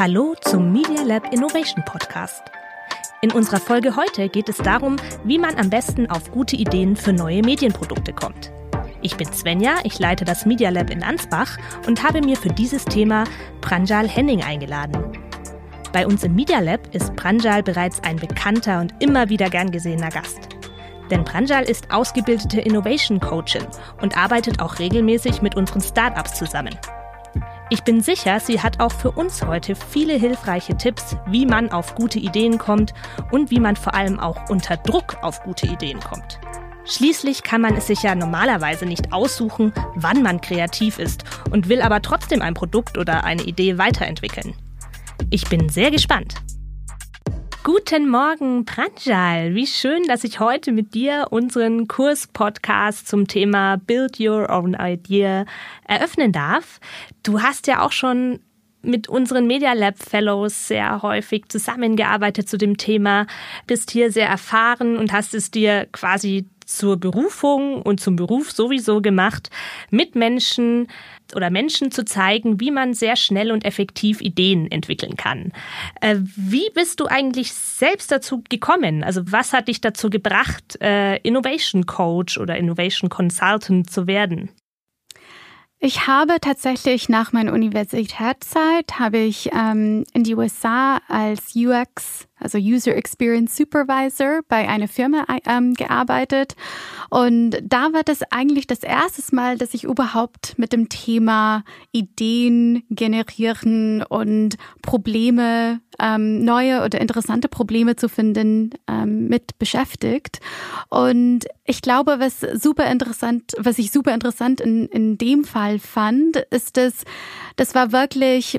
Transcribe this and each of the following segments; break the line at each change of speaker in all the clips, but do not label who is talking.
Hallo zum Media Lab Innovation Podcast. In unserer Folge heute geht es darum, wie man am besten auf gute Ideen für neue Medienprodukte kommt. Ich bin Svenja, ich leite das Media Lab in Ansbach und habe mir für dieses Thema Pranjal Henning eingeladen. Bei uns im Media Lab ist Pranjal bereits ein bekannter und immer wieder gern gesehener Gast. Denn Pranjal ist ausgebildete Innovation Coachin und arbeitet auch regelmäßig mit unseren Startups zusammen. Ich bin sicher, sie hat auch für uns heute viele hilfreiche Tipps, wie man auf gute Ideen kommt und wie man vor allem auch unter Druck auf gute Ideen kommt. Schließlich kann man es sich ja normalerweise nicht aussuchen, wann man kreativ ist und will aber trotzdem ein Produkt oder eine Idee weiterentwickeln. Ich bin sehr gespannt. Guten Morgen, Pranjal. Wie schön, dass ich heute mit dir unseren Kurs-Podcast zum Thema Build Your Own Idea eröffnen darf. Du hast ja auch schon mit unseren Media Lab Fellows sehr häufig zusammengearbeitet zu dem Thema, bist hier sehr erfahren und hast es dir quasi zur Berufung und zum Beruf sowieso gemacht, mit Menschen oder Menschen zu zeigen, wie man sehr schnell und effektiv Ideen entwickeln kann. Äh, wie bist du eigentlich selbst dazu gekommen? Also was hat dich dazu gebracht, äh, Innovation Coach oder Innovation Consultant zu werden?
Ich habe tatsächlich nach meiner Universitätszeit habe ich ähm, in die USA als UX also User Experience Supervisor bei einer Firma ähm, gearbeitet. Und da war das eigentlich das erste Mal, dass ich überhaupt mit dem Thema Ideen generieren und Probleme, ähm, neue oder interessante Probleme zu finden, ähm, mit beschäftigt. Und ich glaube, was super interessant, was ich super interessant in, in dem Fall fand, ist, dass das war wirklich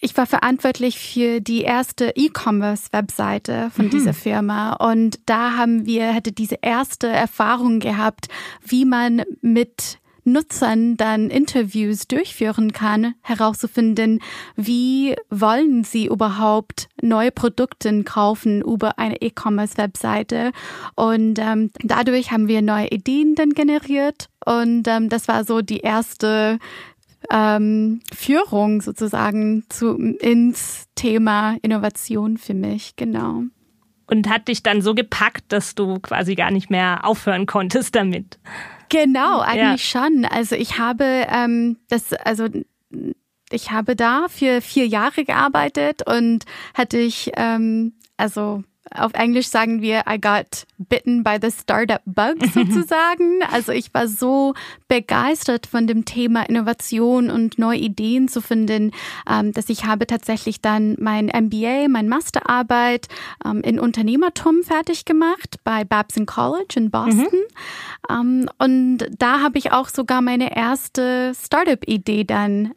ich war verantwortlich für die erste E-Commerce-Webseite von mhm. dieser Firma und da haben wir, hatte diese erste Erfahrung gehabt, wie man mit Nutzern dann Interviews durchführen kann, herauszufinden, wie wollen sie überhaupt neue Produkte kaufen über eine E-Commerce-Webseite. Und ähm, dadurch haben wir neue Ideen dann generiert. Und ähm, das war so die erste ähm, Führung sozusagen zu, ins Thema Innovation für mich, genau.
Und hat dich dann so gepackt, dass du quasi gar nicht mehr aufhören konntest damit.
Genau, eigentlich ja. schon. Also ich habe ähm, das, also ich habe da für vier Jahre gearbeitet und hatte ich ähm, also auf Englisch sagen wir, I got bitten by the startup bug sozusagen. also ich war so begeistert von dem Thema Innovation und neue Ideen zu finden, ähm, dass ich habe tatsächlich dann mein MBA, mein Masterarbeit ähm, in Unternehmertum fertig gemacht bei Babson College in Boston. Mhm. Ähm, und da habe ich auch sogar meine erste Startup-Idee dann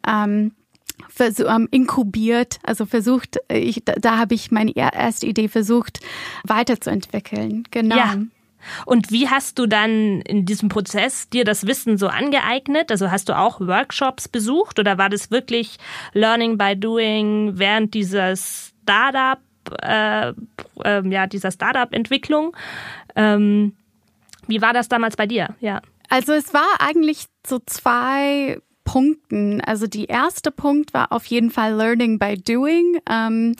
ähm, ähm, inkubiert, also versucht, äh, ich, da, da habe ich meine erste Idee versucht weiterzuentwickeln. Genau.
Ja. Und wie hast du dann in diesem Prozess dir das Wissen so angeeignet? Also hast du auch Workshops besucht oder war das wirklich Learning by Doing während dieser Startup, äh, äh, ja, dieser Startup-Entwicklung? Ähm, wie war das damals bei dir? Ja.
Also es war eigentlich so zwei Punkten. Also die erste Punkt war auf jeden Fall Learning by Doing. Ähm,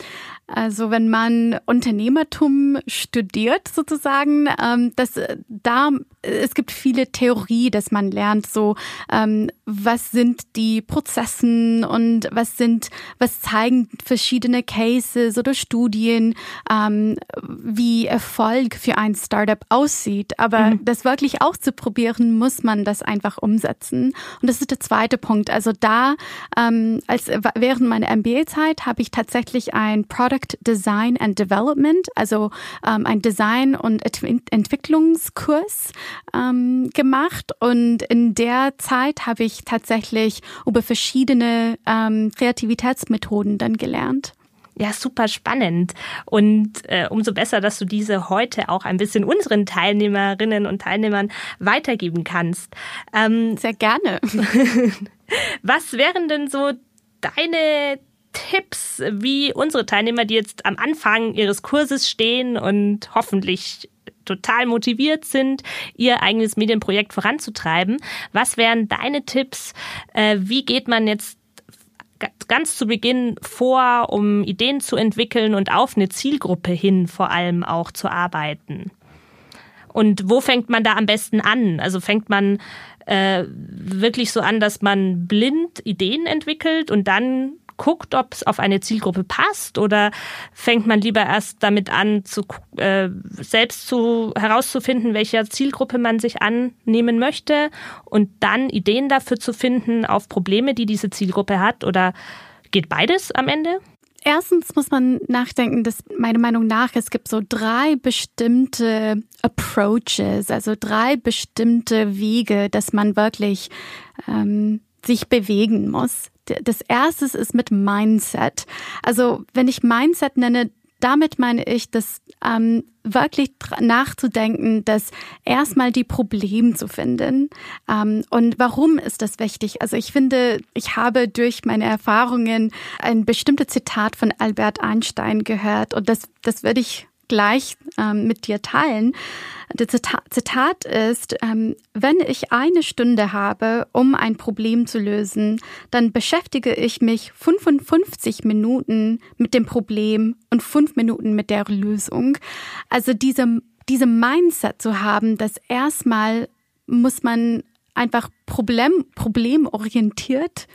also wenn man Unternehmertum studiert sozusagen, ähm, das da es gibt viele Theorie, dass man lernt, so ähm, was sind die Prozessen und was sind was zeigen verschiedene Cases oder Studien, ähm, wie Erfolg für ein Startup aussieht. Aber mhm. das wirklich auszuprobieren, muss man das einfach umsetzen. Und das ist der zweite Punkt. Also da ähm, als während meiner MBA-Zeit habe ich tatsächlich ein Product Product Design and Development, also ähm, ein Design- und Entwicklungskurs ähm, gemacht. Und in der Zeit habe ich tatsächlich über verschiedene ähm, Kreativitätsmethoden dann gelernt.
Ja, super spannend. Und äh, umso besser, dass du diese heute auch ein bisschen unseren Teilnehmerinnen und Teilnehmern weitergeben kannst.
Ähm, Sehr gerne.
Was wären denn so deine Tipps, wie unsere Teilnehmer, die jetzt am Anfang ihres Kurses stehen und hoffentlich total motiviert sind, ihr eigenes Medienprojekt voranzutreiben. Was wären deine Tipps? Äh, wie geht man jetzt ganz zu Beginn vor, um Ideen zu entwickeln und auf eine Zielgruppe hin vor allem auch zu arbeiten? Und wo fängt man da am besten an? Also fängt man äh, wirklich so an, dass man blind Ideen entwickelt und dann guckt, ob es auf eine Zielgruppe passt oder fängt man lieber erst damit an, zu, äh, selbst zu, herauszufinden, welcher Zielgruppe man sich annehmen möchte und dann Ideen dafür zu finden auf Probleme, die diese Zielgruppe hat oder geht beides am Ende?
Erstens muss man nachdenken, dass meiner Meinung nach es gibt so drei bestimmte Approaches, also drei bestimmte Wege, dass man wirklich ähm, sich bewegen muss. Das erste ist mit Mindset. Also wenn ich Mindset nenne, damit meine ich, dass ähm, wirklich nachzudenken, dass erstmal die Probleme zu finden. Ähm, und warum ist das wichtig? Also ich finde, ich habe durch meine Erfahrungen ein bestimmtes Zitat von Albert Einstein gehört und das, das würde ich gleich ähm, mit dir teilen. Das Zitat ist, ähm, wenn ich eine Stunde habe, um ein Problem zu lösen, dann beschäftige ich mich 55 Minuten mit dem Problem und fünf Minuten mit der Lösung. Also diese, diese Mindset zu haben, dass erstmal muss man einfach problem, problemorientiert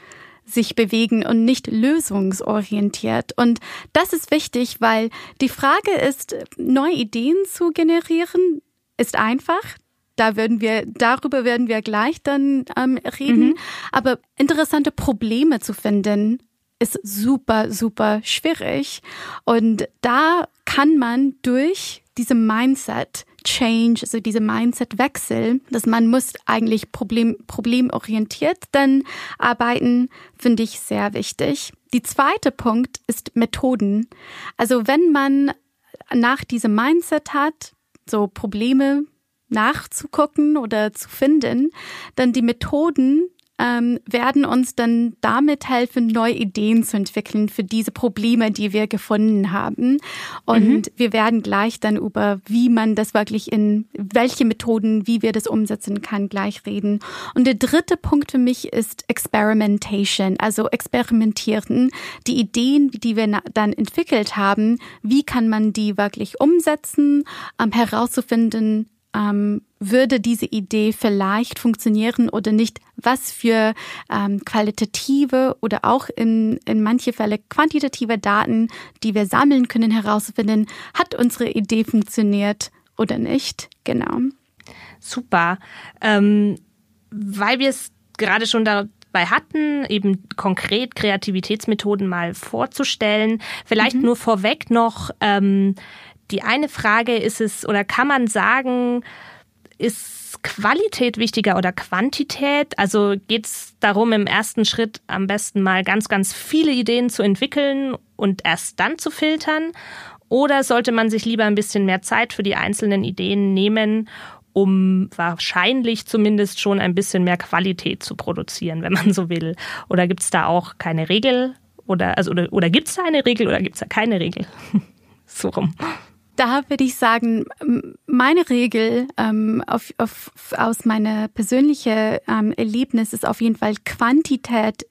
sich bewegen und nicht lösungsorientiert. Und das ist wichtig, weil die Frage ist, neue Ideen zu generieren, ist einfach. Da würden wir, darüber werden wir gleich dann ähm, reden. Mhm. Aber interessante Probleme zu finden, ist super, super schwierig. Und da kann man durch diese Mindset Change, also diese Mindset-Wechsel, dass man muss eigentlich problem, problemorientiert dann arbeiten, finde ich sehr wichtig. Die zweite Punkt ist Methoden. Also wenn man nach diesem Mindset hat, so Probleme nachzugucken oder zu finden, dann die Methoden ähm, werden uns dann damit helfen, neue Ideen zu entwickeln für diese Probleme, die wir gefunden haben. Und mhm. wir werden gleich dann über, wie man das wirklich in welche Methoden, wie wir das umsetzen kann, gleich reden. Und der dritte Punkt für mich ist Experimentation, also experimentieren. Die Ideen, die wir dann entwickelt haben, wie kann man die wirklich umsetzen, ähm, herauszufinden, ähm, würde diese Idee vielleicht funktionieren oder nicht, was für ähm, qualitative oder auch in, in manche Fälle quantitative Daten, die wir sammeln können, herausfinden, hat unsere Idee funktioniert oder nicht. Genau.
Super. Ähm, weil wir es gerade schon dabei hatten, eben konkret Kreativitätsmethoden mal vorzustellen, vielleicht mhm. nur vorweg noch, ähm, die eine Frage ist es, oder kann man sagen, ist Qualität wichtiger oder Quantität? Also geht es darum, im ersten Schritt am besten mal ganz, ganz viele Ideen zu entwickeln und erst dann zu filtern? Oder sollte man sich lieber ein bisschen mehr Zeit für die einzelnen Ideen nehmen, um wahrscheinlich zumindest schon ein bisschen mehr Qualität zu produzieren, wenn man so will? Oder gibt es da auch keine Regel? Oder, also, oder, oder gibt es da eine Regel oder gibt es da keine Regel? so rum.
Da würde ich sagen, meine Regel ähm, auf, auf, aus meiner persönlichen ähm, Erlebnis ist auf jeden Fall Quantität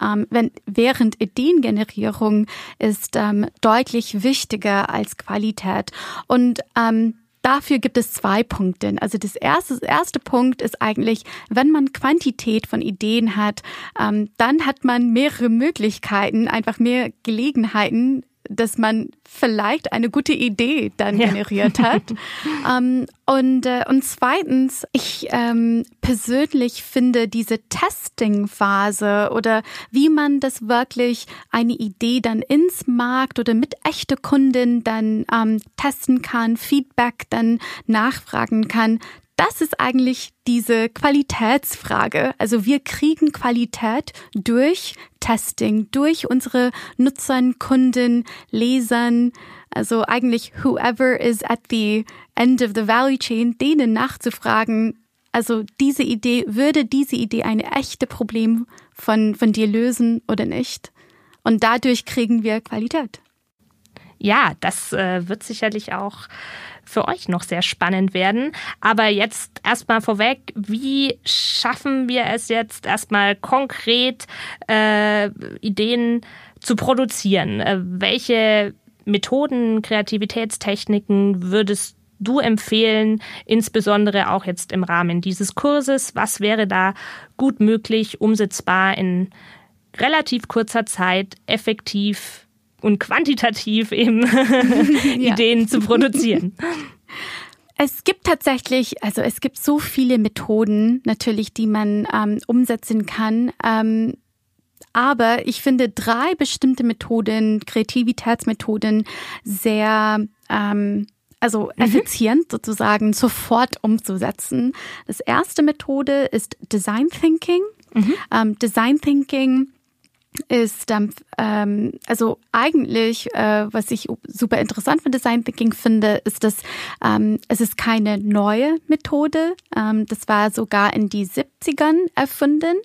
ähm, wenn, während Ideengenerierung ist ähm, deutlich wichtiger als Qualität. Und ähm, Dafür gibt es zwei Punkte. Also das erste, das erste Punkt ist eigentlich, wenn man Quantität von Ideen hat, ähm, dann hat man mehrere Möglichkeiten, einfach mehr Gelegenheiten, dass man vielleicht eine gute Idee dann ja. generiert hat. ähm, und, äh, und zweitens, ich ähm, persönlich finde diese Testing-Phase oder wie man das wirklich eine Idee dann ins Markt oder mit echte Kunden dann ähm, testen kann, Feedback dann nachfragen kann, das ist eigentlich diese Qualitätsfrage. Also wir kriegen Qualität durch Testing, durch unsere Nutzern, Kunden, Lesern, also eigentlich whoever is at the end of the value chain, denen nachzufragen, also diese Idee, würde diese Idee ein echte Problem von, von dir lösen oder nicht? Und dadurch kriegen wir Qualität.
Ja, das äh, wird sicherlich auch für euch noch sehr spannend werden. Aber jetzt erstmal vorweg, wie schaffen wir es jetzt erstmal konkret, äh, Ideen zu produzieren? Äh, welche Methoden, Kreativitätstechniken würdest du empfehlen, insbesondere auch jetzt im Rahmen dieses Kurses? Was wäre da gut möglich, umsetzbar in relativ kurzer Zeit, effektiv und quantitativ eben Ideen zu produzieren.
Es gibt tatsächlich, also es gibt so viele Methoden natürlich, die man ähm, umsetzen kann. Ähm, aber ich finde drei bestimmte Methoden, Kreativitätsmethoden sehr ähm, also mhm. effizient sozusagen sofort umzusetzen. Das erste Methode ist Design Thinking. Mhm. Ähm, Design Thinking ist ähm, also eigentlich, äh, was ich super interessant von Design Thinking finde, ist, dass ähm, es ist keine neue Methode. Ähm, das war sogar in die 70ern erfunden.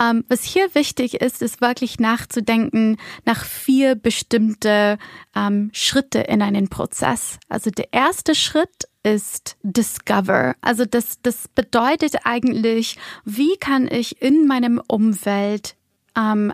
Ähm, was hier wichtig ist, ist wirklich nachzudenken nach vier bestimmte ähm, Schritte in einen Prozess. Also der erste Schritt ist Discover. Also das, das bedeutet eigentlich, wie kann ich in meinem Umfeld ähm,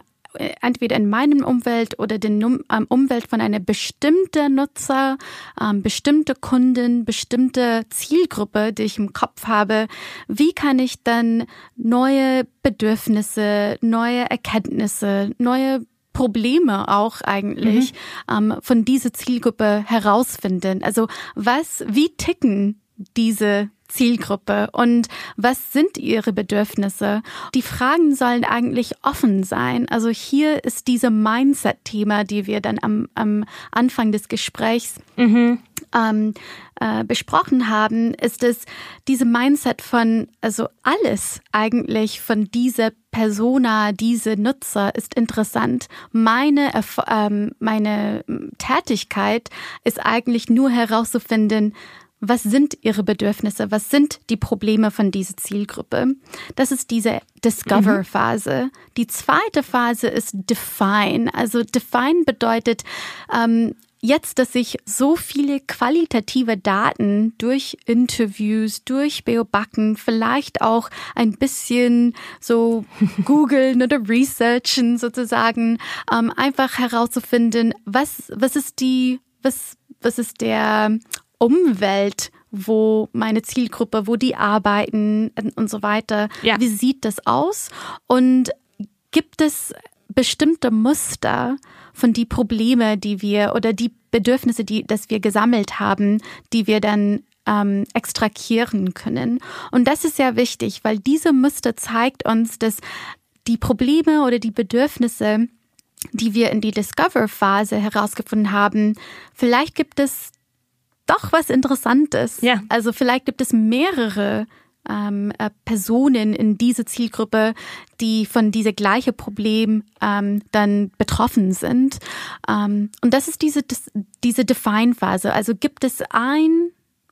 entweder in meinem Umfeld oder den Umwelt von einer bestimmten Nutzer, ähm, bestimmte Kunden, bestimmte Zielgruppe, die ich im Kopf habe, wie kann ich dann neue Bedürfnisse, neue Erkenntnisse, neue Probleme auch eigentlich mhm. ähm, von dieser Zielgruppe herausfinden. Also was, wie ticken diese Zielgruppe und was sind ihre Bedürfnisse? Die Fragen sollen eigentlich offen sein. Also hier ist diese Mindset-Thema, die wir dann am, am Anfang des Gesprächs mhm. ähm, äh, besprochen haben, ist es diese Mindset von, also alles eigentlich von dieser Persona, diese Nutzer ist interessant. Meine, ähm, meine Tätigkeit ist eigentlich nur herauszufinden, was sind ihre Bedürfnisse, was sind die Probleme von dieser Zielgruppe. Das ist diese Discover-Phase. Die zweite Phase ist Define. Also Define bedeutet, ähm, jetzt, dass ich so viele qualitative Daten durch Interviews, durch Beobacken, vielleicht auch ein bisschen so googeln oder researchen sozusagen, ähm, einfach herauszufinden, was, was ist die, was, was ist der Umwelt, wo meine Zielgruppe, wo die arbeiten und so weiter. Ja. Wie sieht das aus? Und gibt es bestimmte Muster von die Probleme, die wir oder die Bedürfnisse, die das wir gesammelt haben, die wir dann ähm, extrahieren können. Und das ist sehr wichtig, weil diese Muster zeigt uns, dass die Probleme oder die Bedürfnisse, die wir in die Discover-Phase herausgefunden haben, vielleicht gibt es doch was Interessantes. Ja. Also vielleicht gibt es mehrere ähm, äh, Personen in diese Zielgruppe, die von dieser gleiche Problem ähm, dann betroffen sind. Ähm, und das ist diese, diese Define-Phase. Also gibt es ein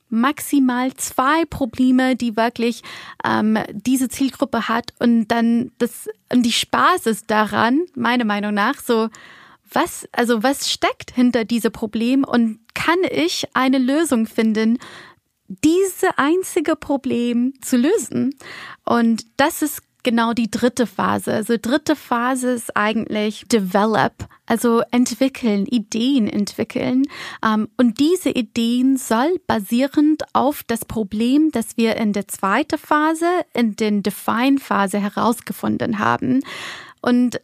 maximal zwei Probleme, die wirklich ähm, diese Zielgruppe hat und dann das und die Spaß ist daran, meiner Meinung nach, so was, also was steckt hinter diesem Problem und kann ich eine Lösung finden, diese einzige Problem zu lösen? Und das ist genau die dritte Phase. Also dritte Phase ist eigentlich develop, also entwickeln, Ideen entwickeln. Ähm, und diese Ideen soll basierend auf das Problem, das wir in der zweiten Phase, in den Define-Phase herausgefunden haben. Und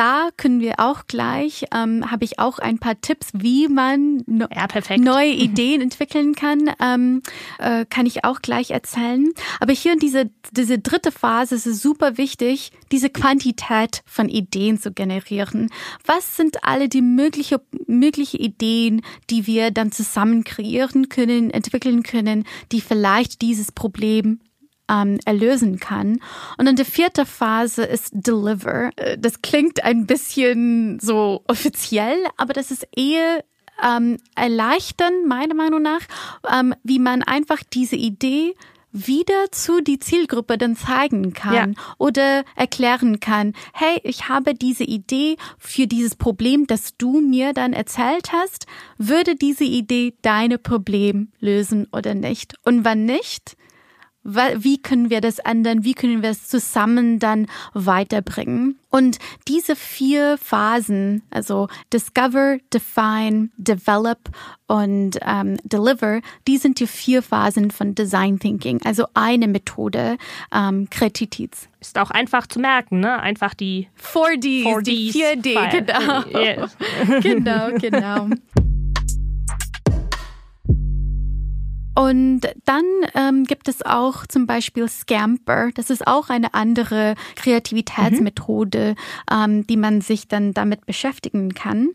da können wir auch gleich, ähm, habe ich auch ein paar Tipps, wie man no ja, neue Ideen entwickeln kann, ähm, äh, kann ich auch gleich erzählen. Aber hier in diese, diese dritte Phase ist es super wichtig, diese Quantität von Ideen zu generieren. Was sind alle die mögliche, mögliche Ideen, die wir dann zusammen kreieren können, entwickeln können, die vielleicht dieses Problem ähm, erlösen kann. Und dann die vierte Phase ist Deliver. Äh, das klingt ein bisschen so offiziell, aber das ist eher ähm, erleichtern, meiner Meinung nach, ähm, wie man einfach diese Idee wieder zu die Zielgruppe dann zeigen kann ja. oder erklären kann, hey, ich habe diese Idee für dieses Problem, das du mir dann erzählt hast, würde diese Idee deine Problem lösen oder nicht? Und wann nicht, wie können wir das ändern? Wie können wir es zusammen dann weiterbringen? Und diese vier Phasen, also Discover, Define, Develop und ähm, Deliver, die sind die vier Phasen von Design Thinking, also eine Methode ähm, Kreativitäts.
Ist auch einfach zu merken, ne? Einfach die
4Ds, 4Ds die 4D, genau. Yes. genau, genau. Und dann ähm, gibt es auch zum Beispiel Scamper. Das ist auch eine andere Kreativitätsmethode, mhm. ähm, die man sich dann damit beschäftigen kann.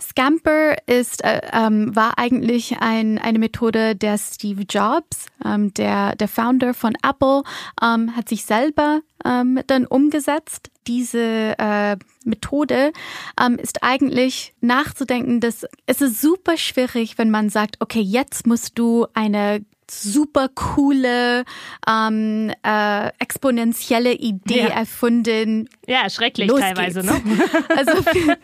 Scamper ist, äh, ähm, war eigentlich ein, eine Methode der Steve Jobs, ähm, der, der Founder von Apple, ähm, hat sich selber ähm, dann umgesetzt. Diese äh, Methode ähm, ist eigentlich nachzudenken, dass es ist super schwierig, wenn man sagt, okay, jetzt musst du eine super coole, ähm, äh, exponentielle Idee ja. erfunden.
Ja, schrecklich Los teilweise, geht's. ne?
Also für,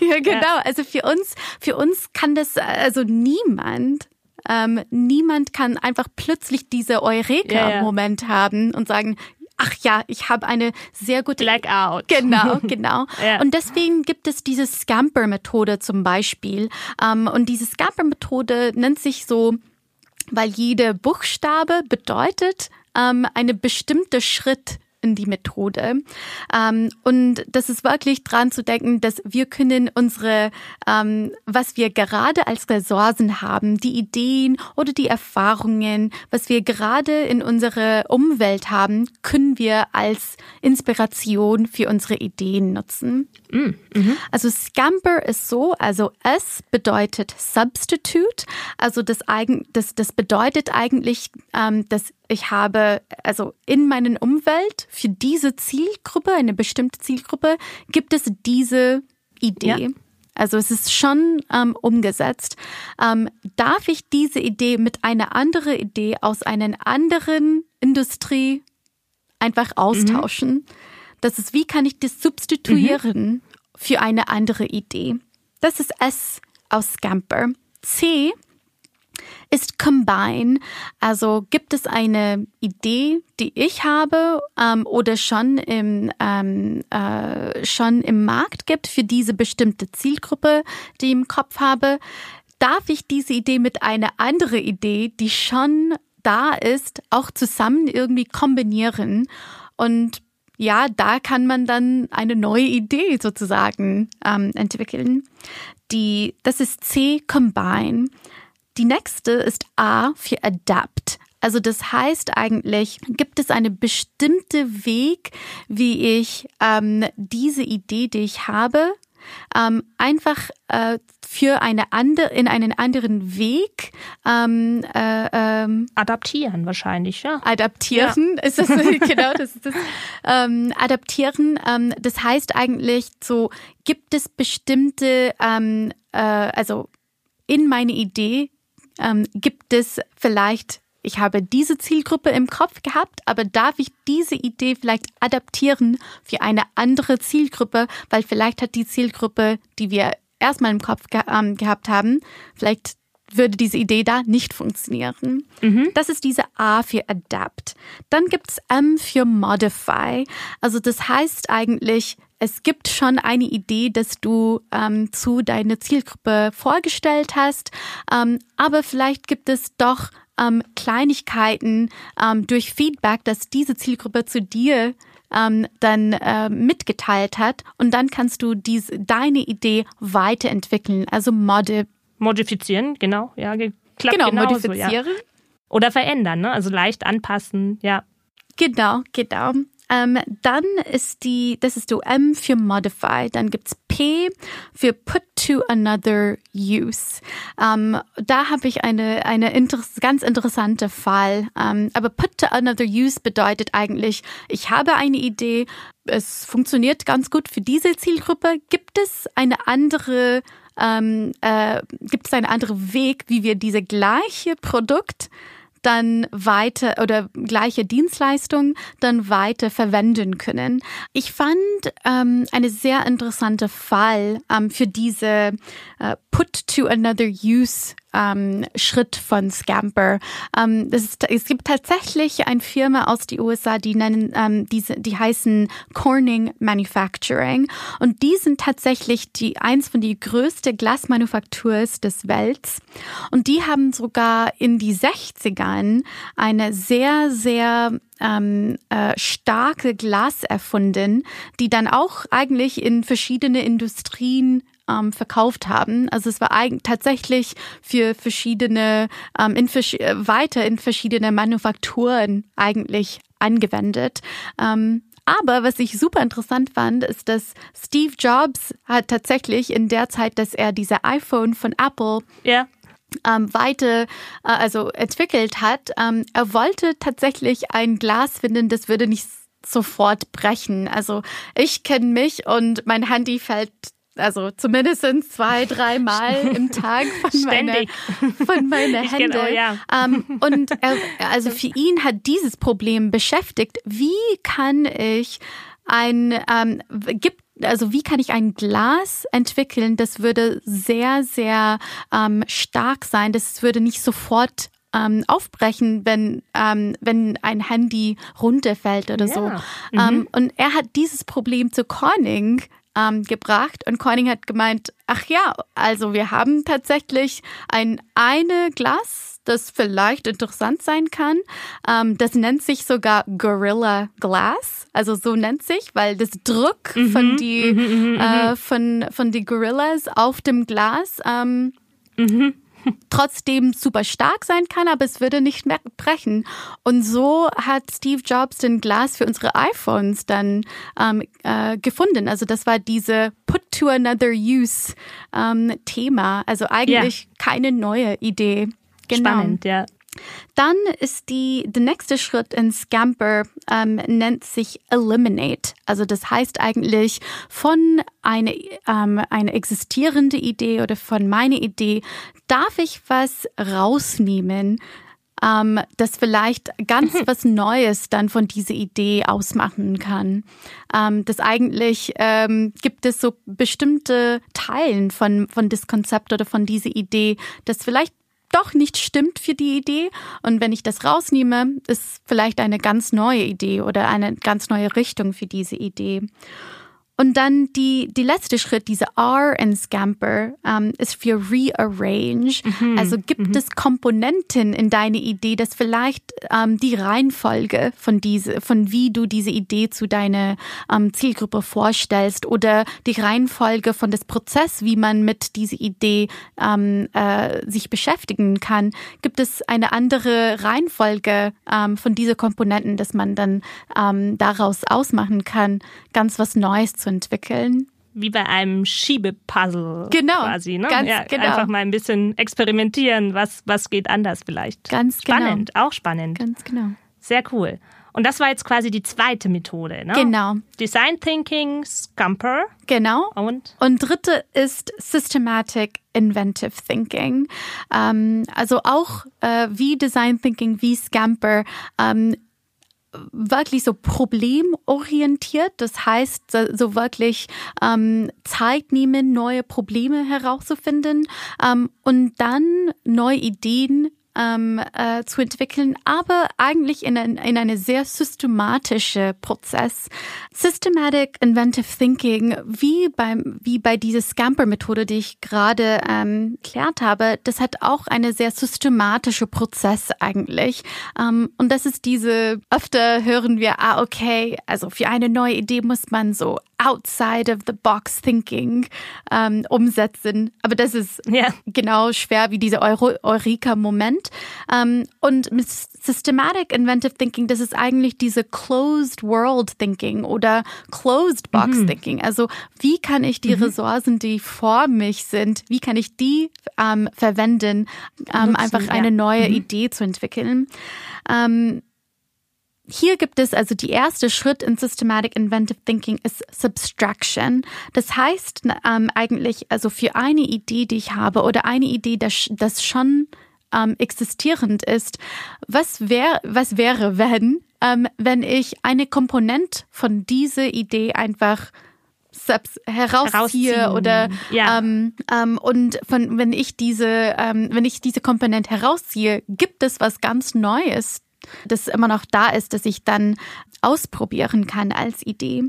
ja, genau. Ja. Also für uns, für uns kann das also niemand ähm, niemand kann einfach plötzlich diese Eureka-Moment ja, ja. haben und sagen, ach ja, ich habe eine sehr gute
Blackout.
Genau, genau. ja. Und deswegen gibt es diese Scamper-Methode zum Beispiel. Ähm, und diese Scamper-Methode nennt sich so, weil jede Buchstabe bedeutet ähm, eine bestimmte Schritt in die Methode. Ähm, und das ist wirklich dran zu denken, dass wir können unsere, ähm, was wir gerade als Ressourcen haben, die Ideen oder die Erfahrungen, was wir gerade in unserer Umwelt haben, können wir als Inspiration für unsere Ideen nutzen. Mm, mhm. Also Scamper ist so, also S bedeutet Substitute, also das, eigen, das, das bedeutet eigentlich, ähm, dass ich habe, also in meinen Umwelt für diese Zielgruppe, eine bestimmte Zielgruppe, gibt es diese Idee. Ja. Also es ist schon ähm, umgesetzt. Ähm, darf ich diese Idee mit einer anderen Idee aus einer anderen Industrie einfach austauschen? Mhm. Das ist, wie kann ich das substituieren mhm. für eine andere Idee? Das ist S aus Scamper. C ist Combine. Also gibt es eine Idee, die ich habe ähm, oder schon im, ähm, äh, schon im Markt gibt für diese bestimmte Zielgruppe, die ich im Kopf habe? Darf ich diese Idee mit einer anderen Idee, die schon da ist, auch zusammen irgendwie kombinieren? Und ja, da kann man dann eine neue Idee sozusagen ähm, entwickeln. Die, das ist C Combine. Die nächste ist A für Adapt. Also das heißt eigentlich, gibt es eine bestimmte Weg, wie ich ähm, diese Idee, die ich habe, ähm, einfach äh, für eine andere in einen anderen Weg ähm,
äh, ähm, adaptieren wahrscheinlich ja
adaptieren ja. ist das genau das ist das ähm, adaptieren ähm, das heißt eigentlich so gibt es bestimmte ähm, äh, also in meine Idee ähm, gibt es vielleicht, ich habe diese Zielgruppe im Kopf gehabt, aber darf ich diese Idee vielleicht adaptieren für eine andere Zielgruppe, weil vielleicht hat die Zielgruppe, die wir erstmal im Kopf ge ähm, gehabt haben, vielleicht würde diese Idee da nicht funktionieren. Mhm. Das ist diese A für Adapt. Dann gibt's M für Modify. Also das heißt eigentlich, es gibt schon eine Idee, dass du ähm, zu deiner Zielgruppe vorgestellt hast, ähm, aber vielleicht gibt es doch ähm, Kleinigkeiten ähm, durch Feedback, dass diese Zielgruppe zu dir ähm, dann äh, mitgeteilt hat und dann kannst du diese, deine Idee weiterentwickeln, also modi
modifizieren, genau, ja,
klappt genau, genauso, modifizieren. Ja.
Oder verändern, ne? also leicht anpassen, ja.
Genau, genau. Ähm, dann ist die, das ist du M für Modify. Dann gibt's P für Put to Another Use. Ähm, da habe ich eine, eine inter ganz interessante Fall. Ähm, aber Put to Another Use bedeutet eigentlich, ich habe eine Idee, es funktioniert ganz gut für diese Zielgruppe. Gibt es eine andere ähm, äh, gibt es einen anderen Weg, wie wir diese gleiche Produkt dann weiter oder gleiche Dienstleistung dann weiter verwenden können. Ich fand ähm, eine sehr interessante Fall ähm, für diese äh, Put to Another Use ähm, Schritt von Scamper. Ähm, ist, es gibt tatsächlich eine Firma aus den USA, die nennen ähm, diese, die heißen Corning Manufacturing und die sind tatsächlich die eins von die größte Glasmanufakturs des Welts und die haben sogar in die 60ern eine sehr sehr ähm, äh, starke Glas erfunden, die dann auch eigentlich in verschiedene Industrien ähm, verkauft haben. Also es war eigentlich tatsächlich für verschiedene, ähm, in, äh, weiter in verschiedene Manufakturen eigentlich angewendet. Ähm, aber was ich super interessant fand, ist, dass Steve Jobs hat tatsächlich in der Zeit, dass er diese iPhone von Apple
ja.
ähm, weiter, äh, also entwickelt hat, ähm, er wollte tatsächlich ein Glas finden, das würde nicht sofort brechen. Also ich kenne mich und mein Handy fällt also zumindest zwei, dreimal im Tag von meiner, von meiner Hände. Genau, ja. ähm, und er, also für ihn hat dieses Problem beschäftigt. Wie kann ich ein, ähm, gibt also wie kann ich ein Glas entwickeln, das würde sehr, sehr ähm, stark sein, das würde nicht sofort ähm, aufbrechen, wenn, ähm, wenn ein Handy runterfällt oder ja. so. Mhm. Ähm, und er hat dieses Problem zu Corning ähm, gebracht und Corning hat gemeint, ach ja, also wir haben tatsächlich ein eine Glas, das vielleicht interessant sein kann. Ähm, das nennt sich sogar Gorilla Glass, also so nennt sich, weil das Druck mhm, von die mhm, mhm, mhm äh, mhm. von von die Gorillas auf dem Glas ähm, mhm trotzdem super stark sein kann, aber es würde nicht mehr brechen. Und so hat Steve Jobs den Glas für unsere iPhones dann ähm, äh, gefunden. Also das war diese Put to Another Use ähm, Thema. Also eigentlich ja. keine neue Idee.
Genau. Spannend, ja.
Dann ist die, der nächste Schritt in Scamper ähm, nennt sich Eliminate. Also das heißt eigentlich von eine, ähm, eine existierende Idee oder von meiner Idee darf ich was rausnehmen, ähm, das vielleicht ganz mhm. was Neues dann von dieser Idee ausmachen kann. Ähm, das eigentlich ähm, gibt es so bestimmte Teilen von, von das Konzept oder von dieser Idee, das vielleicht doch nicht stimmt für die Idee. Und wenn ich das rausnehme, ist vielleicht eine ganz neue Idee oder eine ganz neue Richtung für diese Idee. Und dann die, die letzte Schritt, diese R in Scamper, ähm, ist für Rearrange. Mhm. Also gibt mhm. es Komponenten in deine Idee, dass vielleicht ähm, die Reihenfolge von diese, von wie du diese Idee zu deiner ähm, Zielgruppe vorstellst oder die Reihenfolge von des Prozess, wie man mit dieser Idee ähm, äh, sich beschäftigen kann. Gibt es eine andere Reihenfolge ähm, von diese Komponenten, dass man dann ähm, daraus ausmachen kann, ganz was Neues zu entwickeln.
Wie bei einem Schiebepuzzle
genau,
quasi. Ne?
Ganz ja, genau.
Einfach mal ein bisschen experimentieren, was, was geht anders vielleicht.
Ganz genau.
Spannend, auch spannend.
Ganz genau.
Sehr cool. Und das war jetzt quasi die zweite Methode, ne?
Genau.
Design Thinking, Scumper.
Genau.
Und?
Und dritte ist Systematic Inventive Thinking. Ähm, also auch äh, wie Design Thinking, wie Scamper ähm, wirklich so problemorientiert. Das heißt, so wirklich ähm, Zeit nehmen, neue Probleme herauszufinden ähm, und dann neue Ideen ähm, äh, zu entwickeln, aber eigentlich in, ein, in eine sehr systematische Prozess. Systematic Inventive Thinking, wie beim wie bei dieser Scamper-Methode, die ich gerade ähm, erklärt habe, das hat auch eine sehr systematische Prozess eigentlich. Ähm, und das ist diese, öfter hören wir, ah, okay, also für eine neue Idee muss man so outside of the box thinking ähm, umsetzen. Aber das ist ja. genau schwer wie dieser Eureka-Moment. Ähm, und mit Systematic Inventive Thinking, das ist eigentlich diese Closed World Thinking oder Closed Box mhm. Thinking. Also wie kann ich die mhm. Ressourcen, die vor mich sind, wie kann ich die ähm, verwenden, ähm, Nutzen, einfach eine neue mhm. Idee zu entwickeln. Ähm, hier gibt es also die erste Schritt in Systematic Inventive Thinking ist Subtraction. Das heißt ähm, eigentlich, also für eine Idee, die ich habe oder eine Idee, das, das schon ähm, existierend ist. Was, wär, was wäre, wenn, ähm, wenn ich eine Komponent von dieser Idee einfach herausziehe oder ja. ähm, ähm, und von wenn ich diese ähm, wenn ich diese Komponente herausziehe, gibt es was ganz Neues, das immer noch da ist, dass ich dann ausprobieren kann als Idee.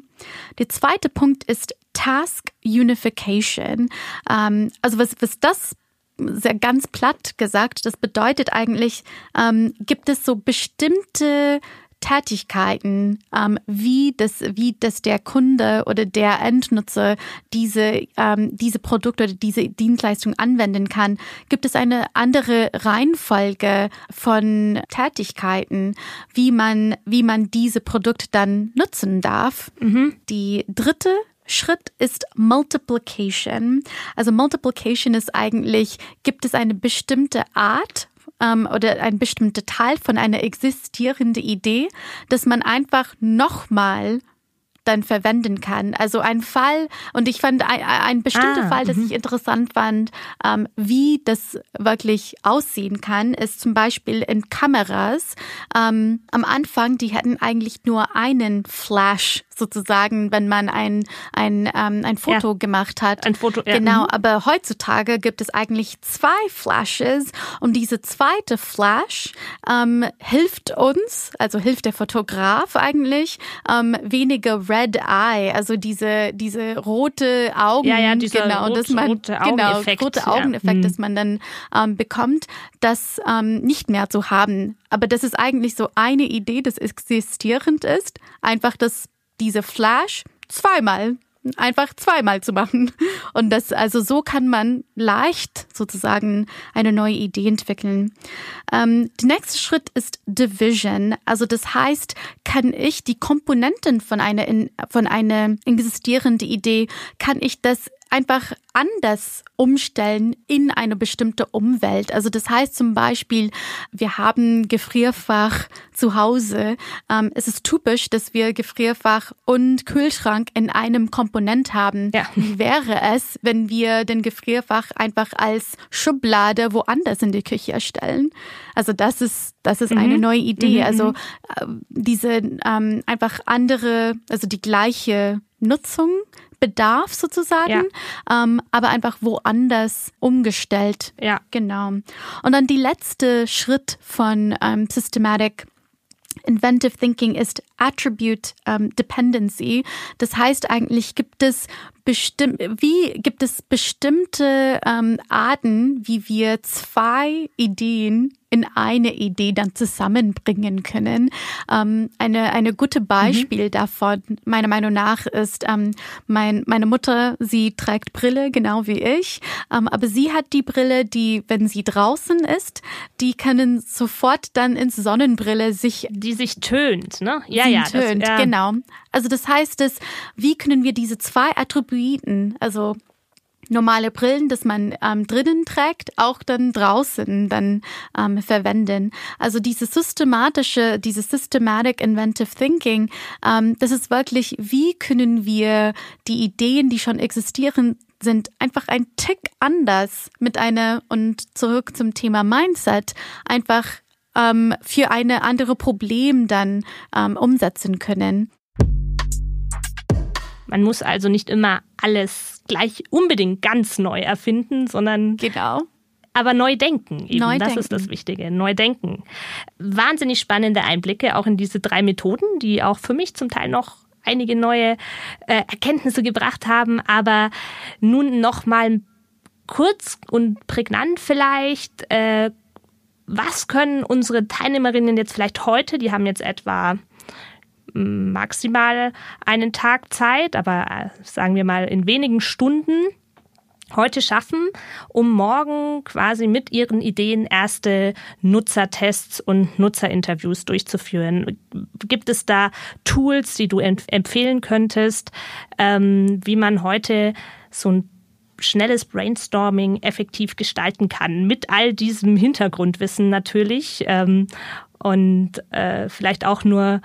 Der zweite Punkt ist Task Unification. Ähm, also was, was das sehr ganz platt gesagt, das bedeutet eigentlich, ähm, gibt es so bestimmte Tätigkeiten, ähm, wie das, wie das der Kunde oder der Endnutzer diese, ähm, diese Produkte oder diese Dienstleistung anwenden kann, gibt es eine andere Reihenfolge von Tätigkeiten, wie man, wie man diese Produkte dann nutzen darf. Mhm. Die dritte Schritt ist Multiplication. Also Multiplication ist eigentlich, gibt es eine bestimmte Art ähm, oder ein bestimmter Teil von einer existierenden Idee, dass man einfach nochmal dann verwenden kann. Also ein Fall, und ich fand ein, ein bestimmter ah, Fall, das mhm. ich interessant fand, ähm, wie das wirklich aussehen kann, ist zum Beispiel in Kameras. Ähm, am Anfang, die hatten eigentlich nur einen Flash sozusagen, wenn man ein, ein, ähm, ein Foto ja. gemacht hat.
Ein Foto, ja.
Genau, mhm. aber heutzutage gibt es eigentlich zwei Flashes und diese zweite Flash ähm, hilft uns, also hilft der Fotograf eigentlich, ähm, weniger Red Eye, also diese, diese rote Augen,
ja, ja, dieser
genau,
rot,
dass man,
rote Augeneffekt,
genau, rote Augeneffekt, ja. das man dann ähm, bekommt, das ähm, nicht mehr zu haben. Aber das ist eigentlich so eine Idee, das existierend ist, einfach das diese Flash zweimal einfach zweimal zu machen. Und das, also so kann man leicht sozusagen eine neue Idee entwickeln. Ähm, der nächste Schritt ist Division. Also das heißt, kann ich die Komponenten von einer, von einer existierenden Idee, kann ich das einfach anders umstellen in eine bestimmte Umwelt. Also das heißt zum Beispiel, wir haben Gefrierfach zu Hause. Ähm, es ist typisch, dass wir Gefrierfach und Kühlschrank in einem Komponent haben. Ja. Wie wäre es, wenn wir den Gefrierfach einfach als Schublade woanders in die Küche erstellen? Also das ist das ist mhm. eine neue Idee. Mhm. Also äh, diese ähm, einfach andere, also die gleiche Nutzung Bedarf sozusagen, ja. ähm, aber einfach woanders umgestellt.
Ja.
Genau. Und dann die letzte Schritt von ähm, Systematic Inventive Thinking ist Attribute ähm, Dependency. Das heißt eigentlich gibt es bestimmt, wie gibt es bestimmte ähm, Arten, wie wir zwei Ideen in eine Idee dann zusammenbringen können. Ähm, eine, eine gute Beispiel mhm. davon, meiner Meinung nach, ist ähm, mein, meine Mutter, sie trägt Brille, genau wie ich, ähm, aber sie hat die Brille, die, wenn sie draußen ist, die können sofort dann ins Sonnenbrille sich...
Die sich tönt, ne?
Ja, ja. Tönt, das, ja. genau. Also das heißt es, wie können wir diese zwei Attributen, also normale Brillen, dass man ähm, drinnen trägt, auch dann draußen dann ähm, verwenden. Also diese systematische, dieses systematic inventive thinking, ähm, das ist wirklich, wie können wir die Ideen, die schon existieren, sind einfach ein Tick anders mit einer und zurück zum Thema Mindset einfach ähm, für eine andere Problem dann ähm, umsetzen können.
Man muss also nicht immer alles gleich unbedingt ganz neu erfinden, sondern
genau.
aber neu denken. Eben.
Neu
das
denken.
ist das Wichtige, neu denken. Wahnsinnig spannende Einblicke auch in diese drei Methoden, die auch für mich zum Teil noch einige neue äh, Erkenntnisse gebracht haben, aber nun noch mal kurz und prägnant vielleicht. Äh, was können unsere Teilnehmerinnen jetzt vielleicht heute, die haben jetzt etwa maximal einen Tag Zeit, aber äh, sagen wir mal in wenigen Stunden heute schaffen, um morgen quasi mit ihren Ideen erste Nutzertests und Nutzerinterviews durchzuführen. Gibt es da Tools, die du empfehlen könntest, ähm, wie man heute so ein schnelles Brainstorming effektiv gestalten kann, mit all diesem Hintergrundwissen natürlich ähm, und äh, vielleicht auch nur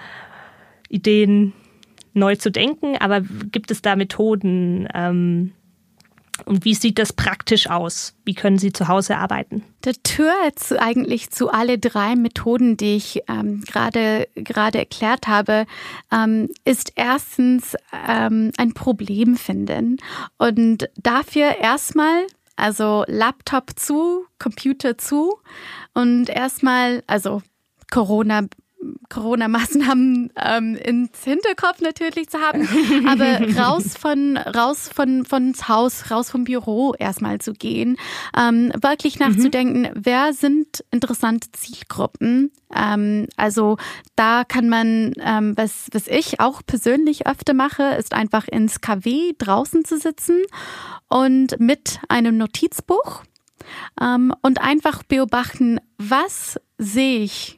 Ideen neu zu denken, aber gibt es da Methoden ähm, Und wie sieht das praktisch aus? Wie können Sie zu Hause arbeiten?
Der Tür zu, eigentlich zu alle drei Methoden, die ich ähm, gerade gerade erklärt habe, ähm, ist erstens ähm, ein Problem finden und dafür erstmal also Laptop zu, Computer zu und erstmal also Corona Corona-Maßnahmen ähm, ins Hinterkopf natürlich zu haben, aber raus von raus von von's Haus, raus vom Büro erstmal zu gehen, ähm, wirklich nachzudenken, mhm. wer sind interessante Zielgruppen. Ähm, also da kann man, ähm, was was ich auch persönlich öfter mache, ist einfach ins KW draußen zu sitzen und mit einem Notizbuch ähm, und einfach beobachten, was sehe ich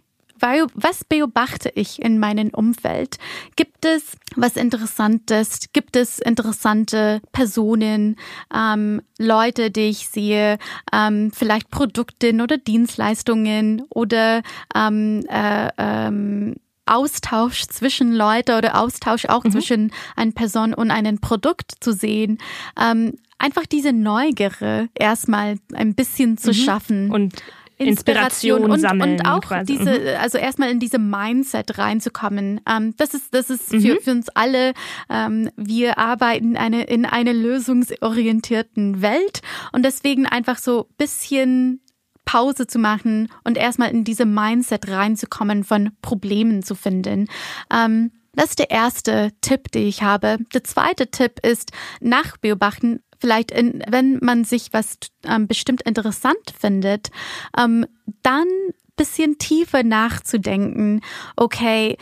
was beobachte ich in meinem Umfeld? Gibt es was Interessantes? Gibt es interessante Personen, ähm, Leute, die ich sehe, ähm, vielleicht Produkte oder Dienstleistungen oder ähm, äh, ähm, Austausch zwischen Leute oder Austausch auch mhm. zwischen einer Person und einem Produkt zu sehen. Ähm, einfach diese Neugierde erstmal ein bisschen zu mhm. schaffen.
Und Inspiration, Inspiration und, sammeln.
Und auch quasi. diese, mhm. also erstmal in diese Mindset reinzukommen. Ähm, das ist, das ist für, mhm. für uns alle, ähm, wir arbeiten eine, in einer lösungsorientierten Welt und deswegen einfach so bisschen Pause zu machen und erstmal in diese Mindset reinzukommen, von Problemen zu finden. Ähm, das ist der erste Tipp, den ich habe. Der zweite Tipp ist nachbeobachten, vielleicht, in, wenn man sich was ähm, bestimmt interessant findet, ähm, dann bisschen tiefer nachzudenken, okay,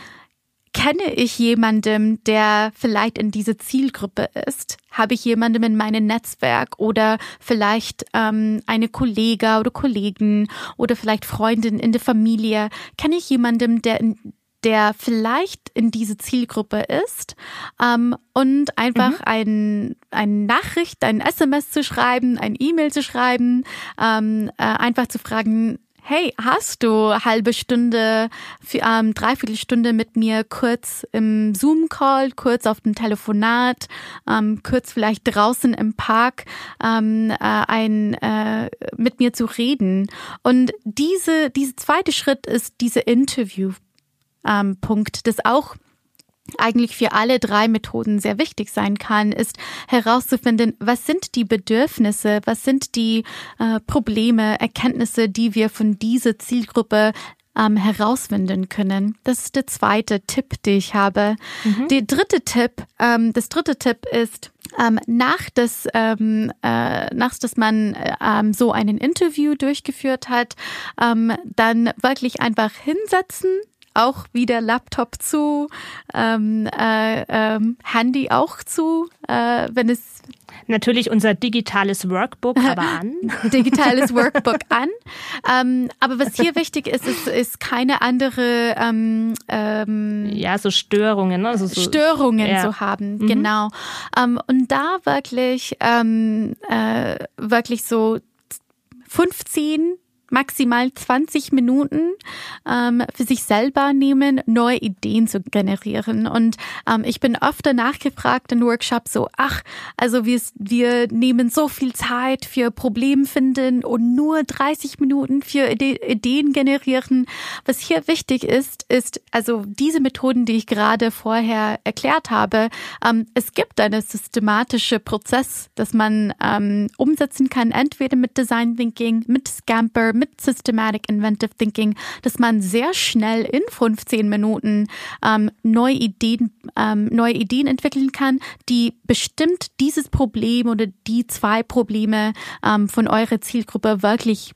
kenne ich jemandem, der vielleicht in diese Zielgruppe ist? Habe ich jemandem in meinem Netzwerk oder vielleicht ähm, eine Kollege oder Kollegen oder vielleicht Freundin in der Familie? Kenne ich jemandem, der in der vielleicht in diese Zielgruppe ist ähm, und einfach mhm. ein, eine Nachricht, ein SMS zu schreiben, ein E-Mail zu schreiben, ähm, äh, einfach zu fragen, hey, hast du halbe Stunde, für, ähm, dreiviertel Stunde mit mir kurz im Zoom-Call, kurz auf dem Telefonat, ähm, kurz vielleicht draußen im Park ähm, äh, ein, äh, mit mir zu reden. Und diese, diese zweite Schritt ist diese Interview ähm, Punkt, das auch eigentlich für alle drei Methoden sehr wichtig sein kann, ist herauszufinden, was sind die Bedürfnisse, was sind die äh, Probleme, Erkenntnisse, die wir von dieser Zielgruppe ähm, herausfinden können. Das ist der zweite Tipp, den ich habe. Mhm. Der dritte Tipp, ähm, das dritte Tipp ist, ähm, nach das, ähm, äh, nach dass man äh, ähm, so einen Interview durchgeführt hat, ähm, dann wirklich einfach hinsetzen, auch wieder Laptop zu, ähm, äh, ähm, Handy auch zu, äh, wenn es
Natürlich unser digitales Workbook aber an.
digitales Workbook an. Ähm, aber was hier wichtig ist, ist, ist keine andere ähm, ähm,
ja so Störungen, also
so, Störungen ja. zu haben, mhm. genau. Ähm, und da wirklich ähm, äh, wirklich so 15 maximal 20 Minuten ähm, für sich selber nehmen, neue Ideen zu generieren. Und ähm, ich bin öfter nachgefragt in Workshops so, ach, also wir, wir nehmen so viel Zeit für Problem finden und nur 30 Minuten für Ideen generieren. Was hier wichtig ist, ist also diese Methoden, die ich gerade vorher erklärt habe. Ähm, es gibt einen systematischen Prozess, das man ähm, umsetzen kann, entweder mit Design Thinking, mit Scamper, mit Systematic Inventive Thinking, dass man sehr schnell in 15 Minuten ähm, neue Ideen, ähm, neue Ideen entwickeln kann, die bestimmt dieses Problem oder die zwei Probleme ähm, von eurer Zielgruppe wirklich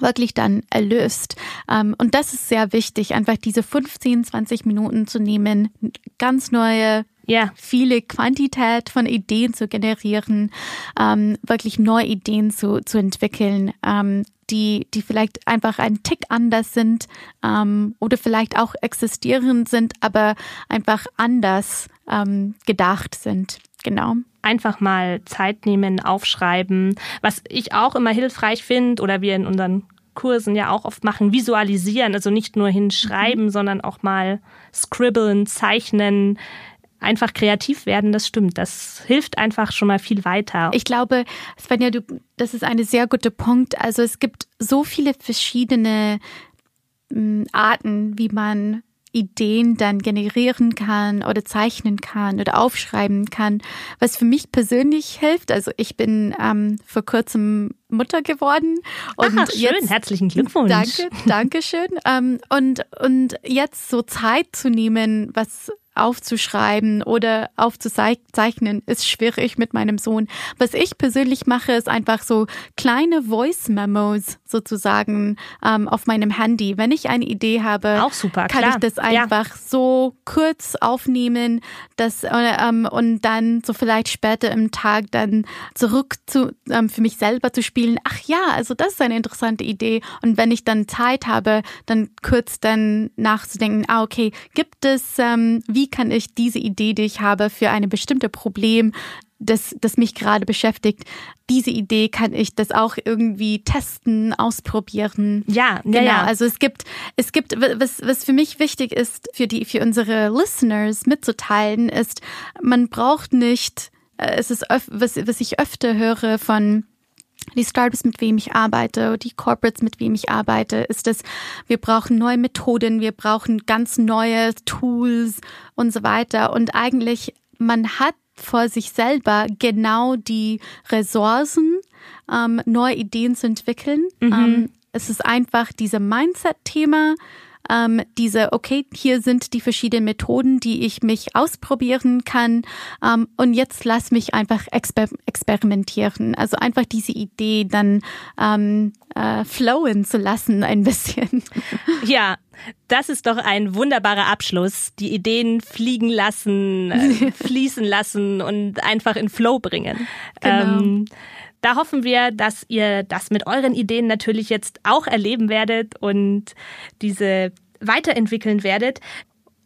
wirklich dann erlöst. Ähm, und das ist sehr wichtig, einfach diese 15, 20 Minuten zu nehmen, ganz neue ja. viele Quantität von Ideen zu generieren, ähm, wirklich neue Ideen zu, zu entwickeln, ähm, die, die vielleicht einfach ein Tick anders sind ähm, oder vielleicht auch existierend sind, aber einfach anders ähm, gedacht sind. Genau.
Einfach mal Zeit nehmen, aufschreiben. Was ich auch immer hilfreich finde oder wir in unseren Kursen ja auch oft machen, visualisieren, also nicht nur hinschreiben, mhm. sondern auch mal scribbeln, zeichnen, einfach kreativ werden, das stimmt. Das hilft einfach schon mal viel weiter.
Ich glaube, Svenja, du, das ist ein sehr guter Punkt. Also es gibt so viele verschiedene hm, Arten, wie man Ideen dann generieren kann oder zeichnen kann oder aufschreiben kann. Was für mich persönlich hilft, also ich bin ähm, vor kurzem Mutter geworden.
Und Ach, schön, jetzt, herzlichen Glückwunsch.
Danke, danke schön. Ähm, und, und jetzt so Zeit zu nehmen, was aufzuschreiben oder aufzuzeichnen, ist schwierig mit meinem Sohn. Was ich persönlich mache, ist einfach so kleine Voice-Memos sozusagen ähm, auf meinem Handy. Wenn ich eine Idee habe,
Auch super,
kann
klar.
ich das einfach ja. so kurz aufnehmen das, äh, ähm, und dann so vielleicht später im Tag dann zurück zu, ähm, für mich selber zu spielen. Ach ja, also das ist eine interessante Idee. Und wenn ich dann Zeit habe, dann kurz dann nachzudenken, ah okay, gibt es, ähm, wie wie kann ich diese Idee, die ich habe für ein bestimmtes Problem, das, das mich gerade beschäftigt, diese Idee kann ich das auch irgendwie testen, ausprobieren.
Ja,
genau.
Ja,
Also es gibt, es gibt, was, was für mich wichtig ist, für die, für unsere Listeners mitzuteilen, ist, man braucht nicht, äh, es ist, was, was ich öfter höre von die Startups, mit wem ich arbeite, die Corporates, mit wem ich arbeite, ist es, wir brauchen neue Methoden, wir brauchen ganz neue Tools und so weiter. Und eigentlich, man hat vor sich selber genau die Ressourcen, ähm, neue Ideen zu entwickeln. Mhm. Ähm, es ist einfach diese Mindset-Thema, ähm, diese, okay, hier sind die verschiedenen Methoden, die ich mich ausprobieren kann ähm, und jetzt lass mich einfach exper experimentieren. Also einfach diese Idee dann ähm, äh, flowen zu lassen ein bisschen.
Ja, das ist doch ein wunderbarer Abschluss. Die Ideen fliegen lassen, äh, fließen lassen und einfach in Flow bringen.
Genau. Ähm,
da hoffen wir, dass ihr das mit euren Ideen natürlich jetzt auch erleben werdet und diese weiterentwickeln werdet.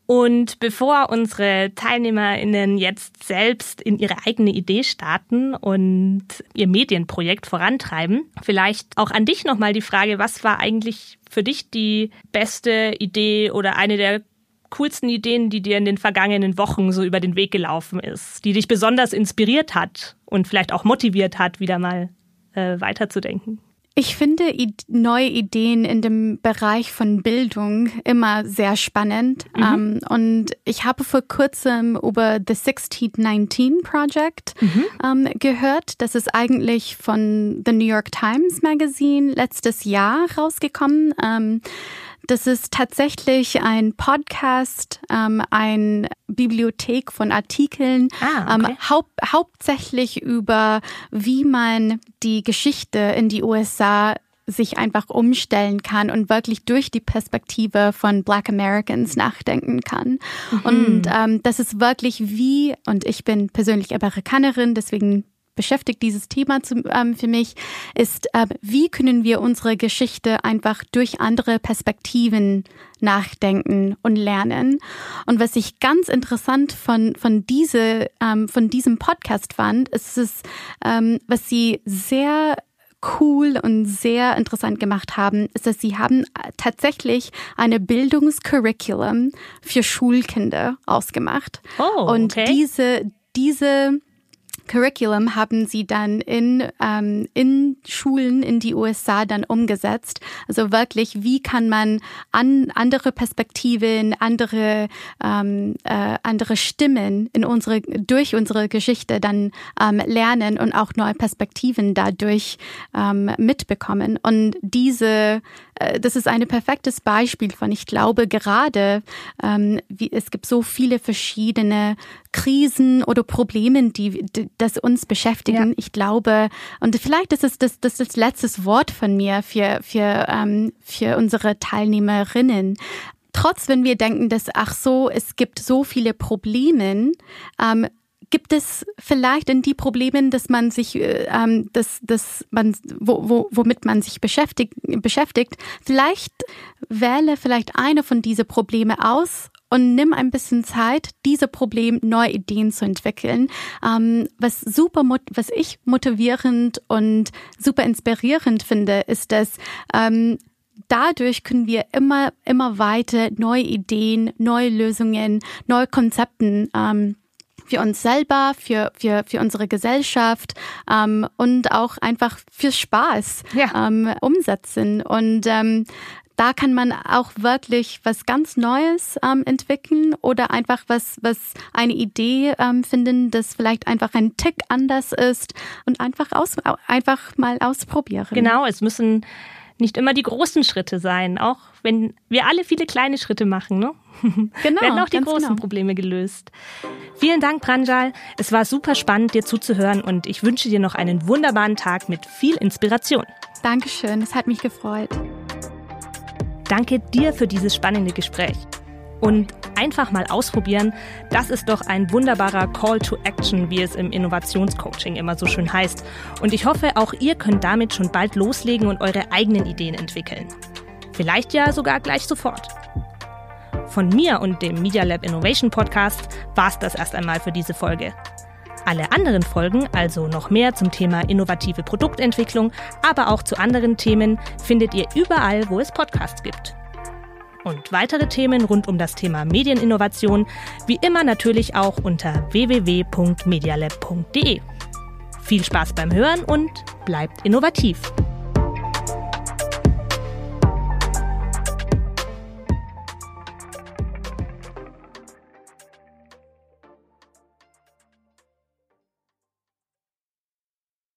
Und bevor unsere TeilnehmerInnen jetzt selbst in ihre eigene Idee starten und ihr Medienprojekt vorantreiben, vielleicht auch an dich nochmal die Frage, was war eigentlich für dich die beste Idee oder eine der coolsten Ideen, die dir in den vergangenen Wochen so über den Weg gelaufen ist, die dich besonders inspiriert hat und vielleicht auch motiviert hat, wieder mal äh, weiterzudenken?
Ich finde neue Ideen in dem Bereich von Bildung immer sehr spannend. Mhm. Um, ähm, und ich habe vor kurzem über The 1619 Project mhm. um, ähm, gehört. Das ist eigentlich von The New York Times Magazine letztes Jahr rausgekommen. Um, ähm, das ist tatsächlich ein Podcast, ähm, ein Bibliothek von Artikeln,
ah, okay. ähm,
haupt, hauptsächlich über, wie man die Geschichte in die USA sich einfach umstellen kann und wirklich durch die Perspektive von Black Americans nachdenken kann. Mhm. Und ähm, das ist wirklich wie, und ich bin persönlich Amerikanerin, deswegen beschäftigt dieses Thema zu, ähm, für mich, ist, äh, wie können wir unsere Geschichte einfach durch andere Perspektiven nachdenken und lernen. Und was ich ganz interessant von, von, diese, ähm, von diesem Podcast fand, ist es, ähm, was sie sehr cool und sehr interessant gemacht haben, ist, dass sie haben tatsächlich eine Bildungscurriculum für Schulkinder ausgemacht.
Oh, okay.
Und diese, diese Curriculum haben sie dann in, ähm, in Schulen in die USA dann umgesetzt. Also wirklich, wie kann man an, andere Perspektiven, andere, ähm, äh, andere Stimmen in unsere, durch unsere Geschichte dann ähm, lernen und auch neue Perspektiven dadurch ähm, mitbekommen. Und diese das ist ein perfektes Beispiel von, ich glaube gerade, ähm, wie, es gibt so viele verschiedene Krisen oder Probleme, die, die das uns beschäftigen. Ja. Ich glaube, und vielleicht ist es das, das, das letzte Wort von mir für, für, ähm, für unsere Teilnehmerinnen trotz wenn wir denken, dass ach so, es gibt so viele Probleme, ähm, Gibt es vielleicht in die Probleme, dass man sich, äh, ähm, dass, dass man, wo, wo, womit man sich beschäftigt, beschäftigt, vielleicht wähle vielleicht eine von diese Probleme aus und nimm ein bisschen Zeit, diese Problem neue Ideen zu entwickeln. Ähm, was super, was ich motivierend und super inspirierend finde, ist, dass ähm, dadurch können wir immer, immer weiter neue Ideen, neue Lösungen, neue Konzepten ähm, für uns selber, für, für, für unsere Gesellschaft ähm, und auch einfach für Spaß ja. ähm, umsetzen. Und ähm, da kann man auch wirklich was ganz Neues ähm, entwickeln oder einfach was, was eine Idee ähm, finden, das vielleicht einfach ein Tick anders ist und einfach aus, einfach mal ausprobieren.
Genau, es müssen nicht immer die großen Schritte sein, auch wenn wir alle viele kleine Schritte machen, ne? Genau, werden auch die großen genau. Probleme gelöst. Vielen Dank, Pranjal. Es war super spannend, dir zuzuhören und ich wünsche dir noch einen wunderbaren Tag mit viel Inspiration.
Dankeschön, es hat mich gefreut.
Danke dir für dieses spannende Gespräch. Und einfach mal ausprobieren, das ist doch ein wunderbarer Call to Action, wie es im Innovationscoaching immer so schön heißt. Und ich hoffe, auch ihr könnt damit schon bald loslegen und eure eigenen Ideen entwickeln. Vielleicht ja sogar gleich sofort. Von mir und dem Media Lab Innovation Podcast war es das erst einmal für diese Folge. Alle anderen Folgen, also noch mehr zum Thema innovative Produktentwicklung, aber auch zu anderen Themen, findet ihr überall, wo es Podcasts gibt. Und weitere Themen rund um das Thema Medieninnovation, wie immer natürlich auch unter www.medialab.de. Viel Spaß beim Hören und bleibt innovativ!